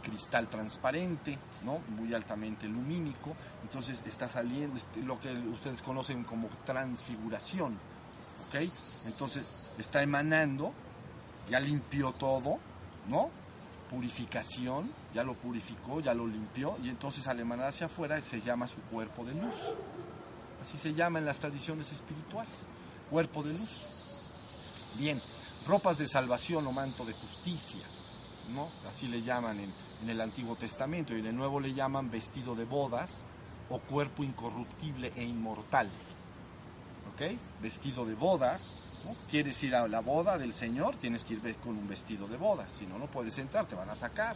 cristal transparente, ¿no? muy altamente lumínico, entonces está saliendo este, lo que ustedes conocen como transfiguración, ¿ok? Entonces está emanando, ya limpió todo, ¿no? Purificación, ya lo purificó, ya lo limpió, y entonces al emanar hacia afuera se llama su cuerpo de luz. Así se llama en las tradiciones espirituales, cuerpo de luz. Bien, ropas de salvación o manto de justicia, ¿no? Así le llaman en, el Antiguo Testamento y en el Nuevo le llaman vestido de bodas o cuerpo incorruptible e inmortal. ¿Ok? Vestido de bodas. ¿no? ¿Quieres ir a la boda del Señor? Tienes que ir con un vestido de bodas. Si no, no puedes entrar, te van a sacar.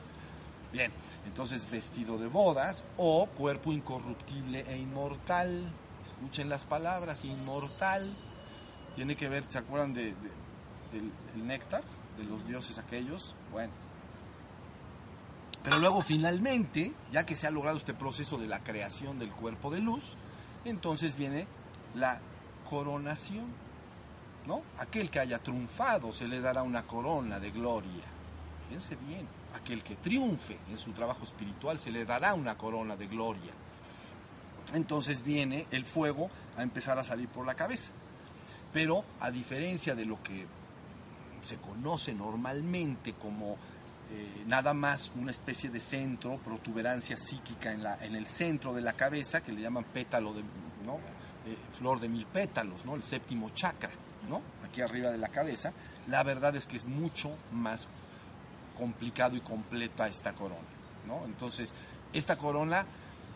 Bien, entonces vestido de bodas o cuerpo incorruptible e inmortal. Escuchen las palabras, inmortal. Tiene que ver, ¿se acuerdan de, de- del el néctar de los dioses aquellos? Bueno. Pero luego finalmente, ya que se ha logrado este proceso de la creación del cuerpo de luz, entonces viene la coronación, ¿no? Aquel que haya triunfado se le dará una corona de gloria. Fíjense bien, aquel que triunfe en su trabajo espiritual se le dará una corona de gloria. Entonces viene el fuego a empezar a salir por la cabeza. Pero a diferencia de lo que se conoce normalmente como eh, nada más una especie de centro, protuberancia psíquica en, la, en el centro de la cabeza, que le llaman pétalo de. Eh, flor de mil pétalos, ¿no? el séptimo chakra, ¿no? aquí arriba de la cabeza, la verdad es que es mucho más complicado y completa esta corona. ¿no? Entonces, esta corona,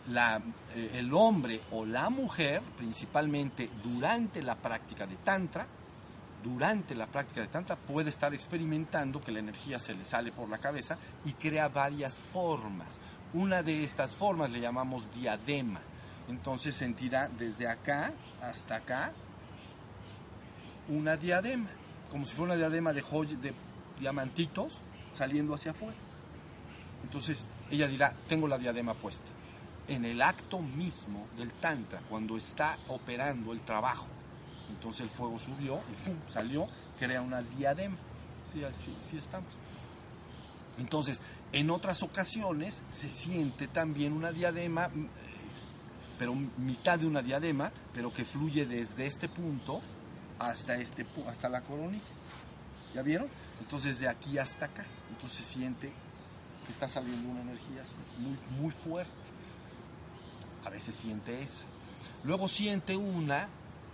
la, eh, el hombre o la mujer, principalmente durante la práctica de Tantra, durante la práctica de Tantra puede estar experimentando que la energía se le sale por la cabeza y crea varias formas. Una de estas formas le llamamos diadema. Entonces sentirá desde acá hasta acá una diadema, como si fuera una diadema de, diamantitos saliendo hacia afuera. Entonces ella dirá, tengo la diadema puesta. En el acto mismo del Tantra, cuando está operando el trabajo, entonces el fuego subió y ¡fum! salió, crea una diadema. Sí, sí estamos. Entonces, en otras ocasiones se siente también una diadema mm, pero mitad de una diadema, pero que fluye desde este punto hasta, este, hasta la coronilla. ¿Ya vieron? Entonces de aquí hasta acá. Entonces se siente que está saliendo una energía así, muy, muy fuerte. A veces siente esa. Luego siente una,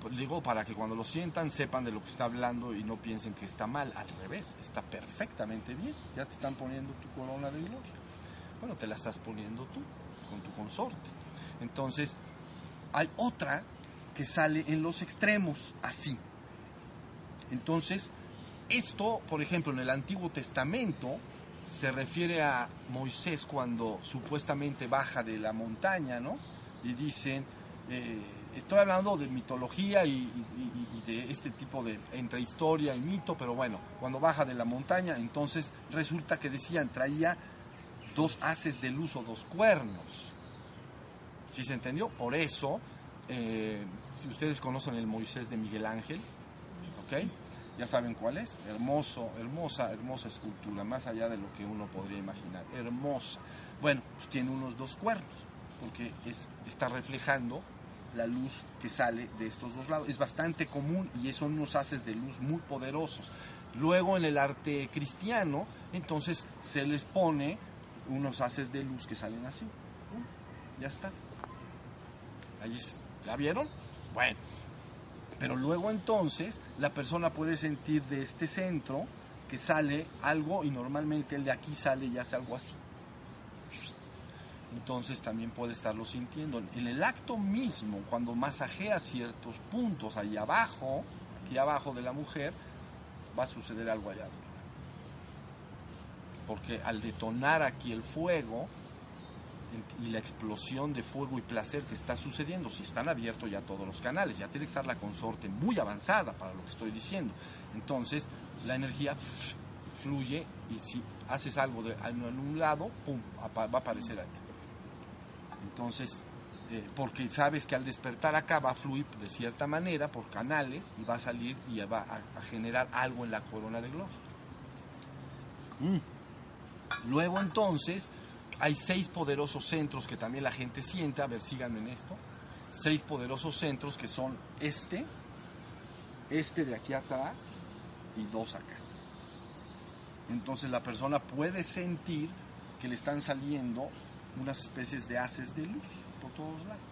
digo, para que cuando lo sientan sepan de lo que está hablando y no piensen que está mal. Al revés, está perfectamente bien. Ya te están poniendo tu corona de gloria. Bueno, te la estás poniendo tú, con tu consorte. Entonces, hay otra que sale en los extremos, así. Entonces, esto, por ejemplo, en el Antiguo Testamento se refiere a Moisés cuando supuestamente baja de la montaña, ¿no? Y dicen, eh, estoy hablando de mitología y, de este tipo de, entre historia y mito, pero bueno, cuando baja de la montaña, entonces resulta que decían, traía dos haces de luz o dos cuernos. ¿Sí se entendió? Por eso, eh, si ustedes conocen el Moisés de Miguel Ángel, ¿ok? ya saben cuál es, hermoso, hermosa, hermosa escultura, más allá de lo que uno podría imaginar, hermosa. Bueno, pues tiene unos dos cuernos, porque es, está reflejando la luz que sale de estos dos lados. Es bastante común y son unos haces de luz muy poderosos. Luego en el arte cristiano, entonces se les pone unos haces de luz que salen así. Ya está. Ahí, ¿Ya vieron? Bueno, pero luego entonces la persona puede sentir de este centro que sale algo y normalmente el de aquí sale y hace algo así. Entonces también puede estarlo sintiendo. En el acto mismo, cuando masajea ciertos puntos ahí abajo, aquí abajo de la mujer, va a suceder algo allá arriba. Porque al detonar aquí el fuego, y la explosión de fuego y placer que está sucediendo, si están abiertos ya todos los canales, ya tiene que estar la consorte muy avanzada para lo que estoy diciendo. Entonces, la energía fluye y si haces algo de, en un lado, pum, va a aparecer allá. Entonces, eh, porque sabes que al despertar acá va a fluir de cierta manera por canales y va a salir y va a, generar algo en la corona de gloria. Mm. Luego entonces hay seis poderosos centros que también la gente siente, a ver, síganme en esto. Seis poderosos centros que son este, este de aquí atrás y dos acá. Entonces la persona puede sentir que le están saliendo unas especies de haces de luz por todos lados.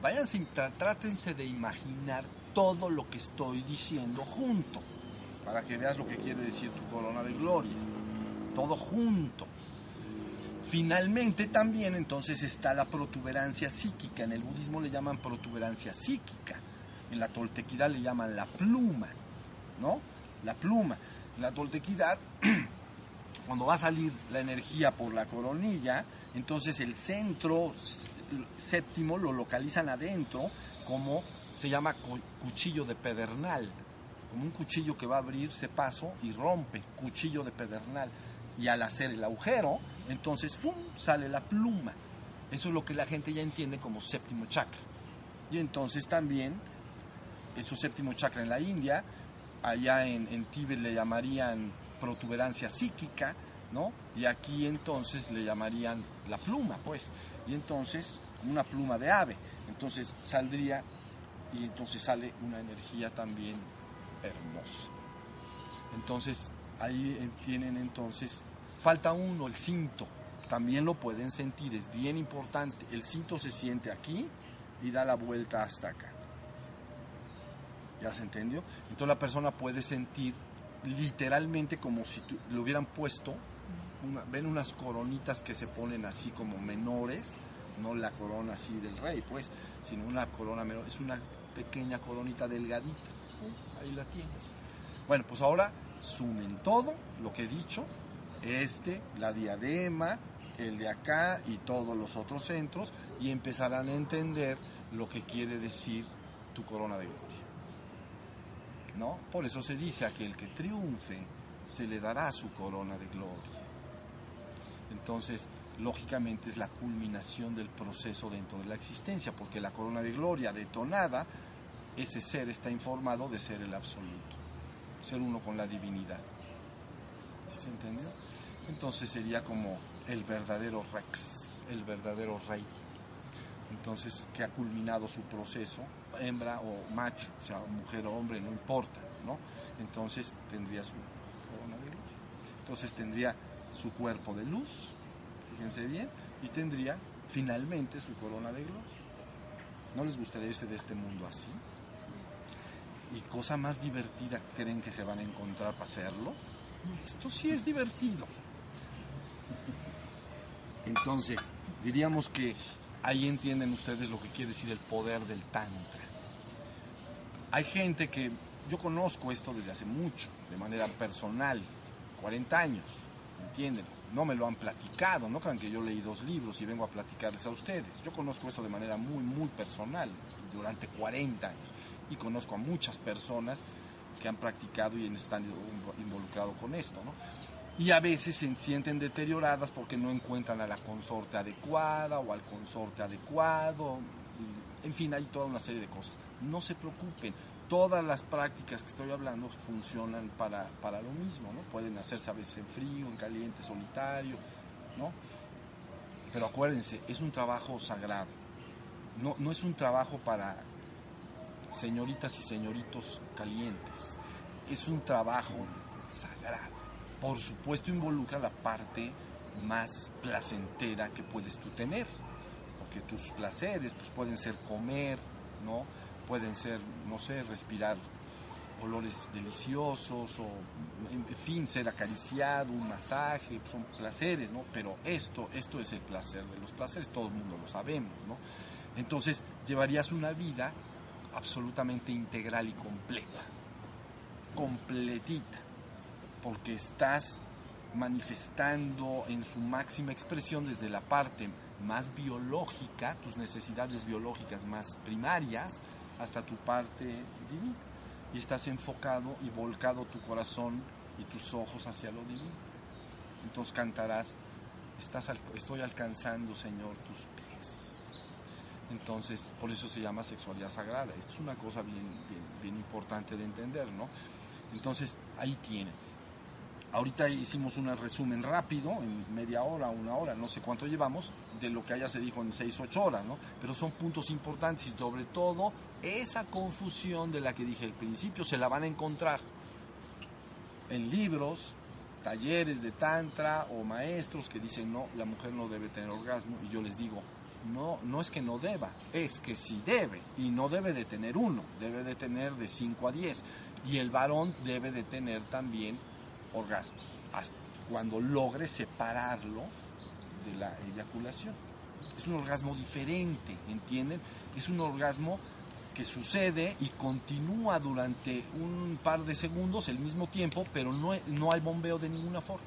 Váyanse, trátense de imaginar todo lo que estoy diciendo junto, para que veas lo que quiere decir tu corona de gloria. Todo junto. Finalmente también entonces está la protuberancia psíquica. En el budismo le llaman protuberancia psíquica. En la toltequidad le llaman la pluma, ¿no? La pluma. En la toltequidad, cuando va a salir la energía por la coronilla, entonces el centro séptimo lo localizan adentro como se llama cuchillo de pedernal, como un cuchillo que va a abrirse paso y rompe, cuchillo de pedernal. Y al hacer el agujero, entonces, ¡fum!, sale la pluma. Eso es lo que la gente ya entiende como séptimo chakra. Y entonces también, eso séptimo chakra en la India, allá en, en Tíbet le llamarían protuberancia psíquica, ¿no? Y aquí entonces le llamarían la pluma, pues. Y entonces, una pluma de ave. Entonces saldría y entonces sale una energía también hermosa. Entonces, ahí tienen entonces Falta uno, el cinto. También lo pueden sentir, es bien importante. El cinto se siente aquí y da la vuelta hasta acá. ¿Ya se entendió? Entonces la persona puede sentir literalmente como si le hubieran puesto, ven unas coronitas que se ponen así como menores, no la corona así del rey, pues, sino una corona menor, es una pequeña coronita delgadita. Ahí la tienes. Bueno, pues ahora sumen todo lo que he dicho este, la diadema, el de acá y todos los otros centros y empezarán a entender lo que quiere decir tu corona de gloria. ¿No? Por eso se dice a que el que triunfe se le dará su corona de gloria. Entonces, lógicamente es la culminación del proceso dentro de la existencia, porque la corona de gloria detonada, ese ser está informado de ser el absoluto, ser uno con la divinidad. ¿Sí se entendió? entonces sería como el verdadero Rex, el verdadero rey. entonces que ha culminado su proceso, hembra o macho, o sea, mujer o hombre, no importa, ¿no? Entonces tendría su corona de. Entonces tendría su cuerpo de luz, fíjense bien, y tendría finalmente su corona de gloria. ¿No les gustaría irse de este mundo así? ¿Y cosa más divertida creen que se van a encontrar para hacerlo? Esto sí es divertido. Entonces, diríamos que ahí entienden ustedes lo que quiere decir el poder del Tantra. Hay gente que yo conozco esto desde hace mucho, de manera personal, 40 años, ¿entienden? No me lo han platicado, no crean que yo leí dos libros y vengo a platicarles a ustedes. Yo conozco esto de manera muy, muy personal, durante 40 años, y conozco a muchas personas que han practicado y están involucrados con esto, ¿no? y a veces se sienten deterioradas porque no encuentran a la consorte adecuada o al consorte adecuado. En fin, hay toda una serie de cosas. No se preocupen, todas las prácticas que estoy hablando funcionan para, para lo mismo, ¿no? Pueden hacerse a veces en frío, en caliente, solitario, ¿no? Pero acuérdense, es un trabajo sagrado. No, no es un trabajo para señoritas y señoritos calientes. Es un trabajo sagrado por supuesto involucra la parte más placentera que puedes tú tener, porque tus placeres pues, pueden ser comer, ¿no? Pueden ser, no sé, respirar olores deliciosos o, en fin, ser acariciado, un masaje, son placeres, ¿no? Pero esto, esto es el placer de los placeres, todo el mundo lo sabemos, ¿no? Entonces llevarías una vida absolutamente integral y completa, completita porque estás manifestando en su máxima expresión desde la parte más biológica, tus necesidades biológicas más primarias, hasta tu parte divina. Y estás enfocado y volcado tu corazón y tus ojos hacia lo divino. Entonces cantarás, estás, estoy alcanzando, Señor, tus pies. Entonces, por eso se llama sexualidad sagrada. Esto es una cosa bien, bien, bien importante de entender, ¿no? Entonces, ahí tiene. Ahorita hicimos un resumen rápido, en media hora, una hora, no sé cuánto llevamos, de lo que allá se dijo en seis, ocho horas, ¿no? Pero son puntos importantes y sobre todo esa confusión de la que dije al principio se la van a encontrar en libros, talleres de tantra o maestros que dicen no, la mujer no debe tener orgasmo y yo les digo, no, no es que no deba, es que sí debe y no debe de tener uno, debe de tener de 5 a 10 y el varón debe de tener también orgasmos, hasta cuando logre separarlo de la eyaculación. Es un orgasmo diferente, ¿entienden? Es un orgasmo que sucede y continúa durante un par de segundos el mismo tiempo, pero no, no hay bombeo de ninguna forma.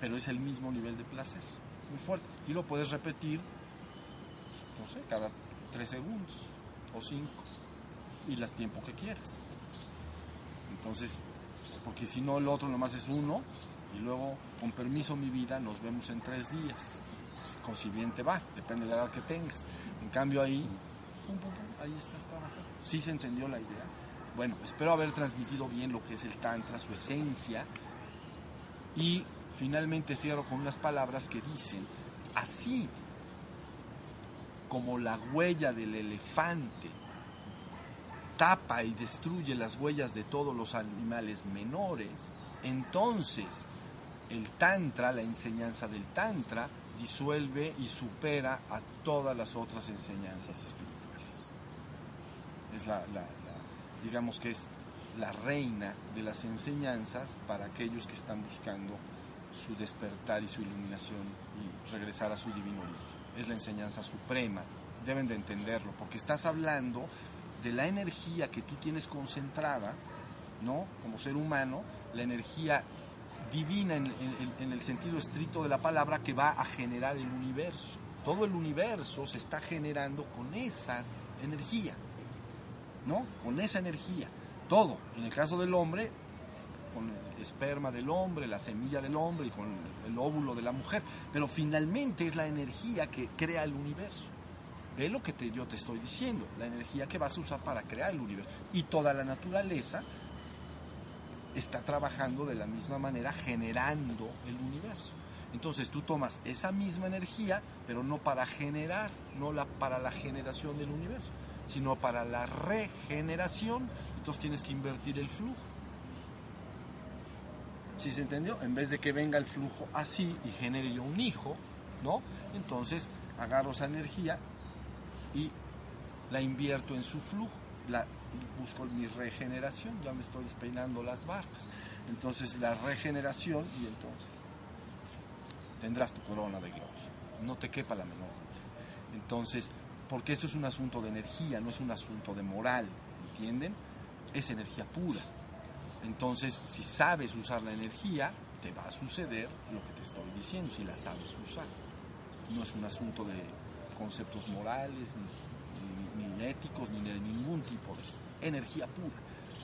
Pero es el mismo nivel de placer, muy fuerte. Y lo puedes repetir, no sé, cada tres segundos o cinco, y las tiempo que quieras. Entonces, porque si no el otro nomás es uno y luego con permiso mi vida nos vemos en tres días. Con si bien te va, depende de la edad que tengas. En cambio ahí, ahí estás trabajando. ¿Sí se entendió la idea? Bueno, espero haber transmitido bien lo que es el Tantra, su esencia. Y finalmente cierro con unas palabras que dicen, así como la huella del elefante tapa y destruye las huellas de todos los animales menores, entonces el Tantra, la enseñanza del Tantra, disuelve y supera a todas las otras enseñanzas espirituales. Es la, digamos que es la reina de las enseñanzas para aquellos que están buscando su despertar y su iluminación y regresar a su divino origen. Es la enseñanza suprema, deben de entenderlo, porque estás hablando de la energía que tú tienes concentrada, ¿no? Como ser humano, la energía divina en, el sentido estricto de la palabra que va a generar el universo. Todo el universo se está generando con esa energía, ¿no? Con esa energía. Todo. En el caso del hombre, con el esperma del hombre, la semilla del hombre y con el óvulo de la mujer. Pero finalmente es la energía que crea el universo. Ve lo que te, yo te estoy diciendo, la energía que vas a usar para crear el universo. Y toda la naturaleza está trabajando de la misma manera generando el universo. Entonces tú tomas esa misma energía, pero no para generar, no la, para la generación del universo, sino para la regeneración. Entonces tienes que invertir el flujo. ¿Sí se entendió? En vez de que venga el flujo así y genere yo un hijo, ¿no? Entonces agarro esa energía y la invierto en su flujo, la, busco mi regeneración, ya me estoy despeinando las barbas. Entonces la regeneración y entonces tendrás tu corona de gloria. No te quepa la menor duda. Entonces, porque esto es un asunto de energía, no es un asunto de moral, ¿entienden? Es energía pura. Entonces, si sabes usar la energía, te va a suceder lo que te estoy diciendo, si la sabes usar. No es un asunto de conceptos morales, ni, éticos, ni de ningún tipo de. Energía pura,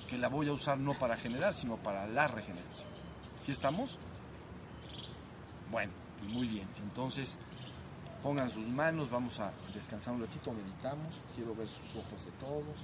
que la voy a usar no para generar, sino para la regeneración. ¿Sí estamos? Bueno, pues muy bien. Entonces, pongan sus manos, vamos a descansar un ratito, meditamos. Quiero ver sus ojos de todos.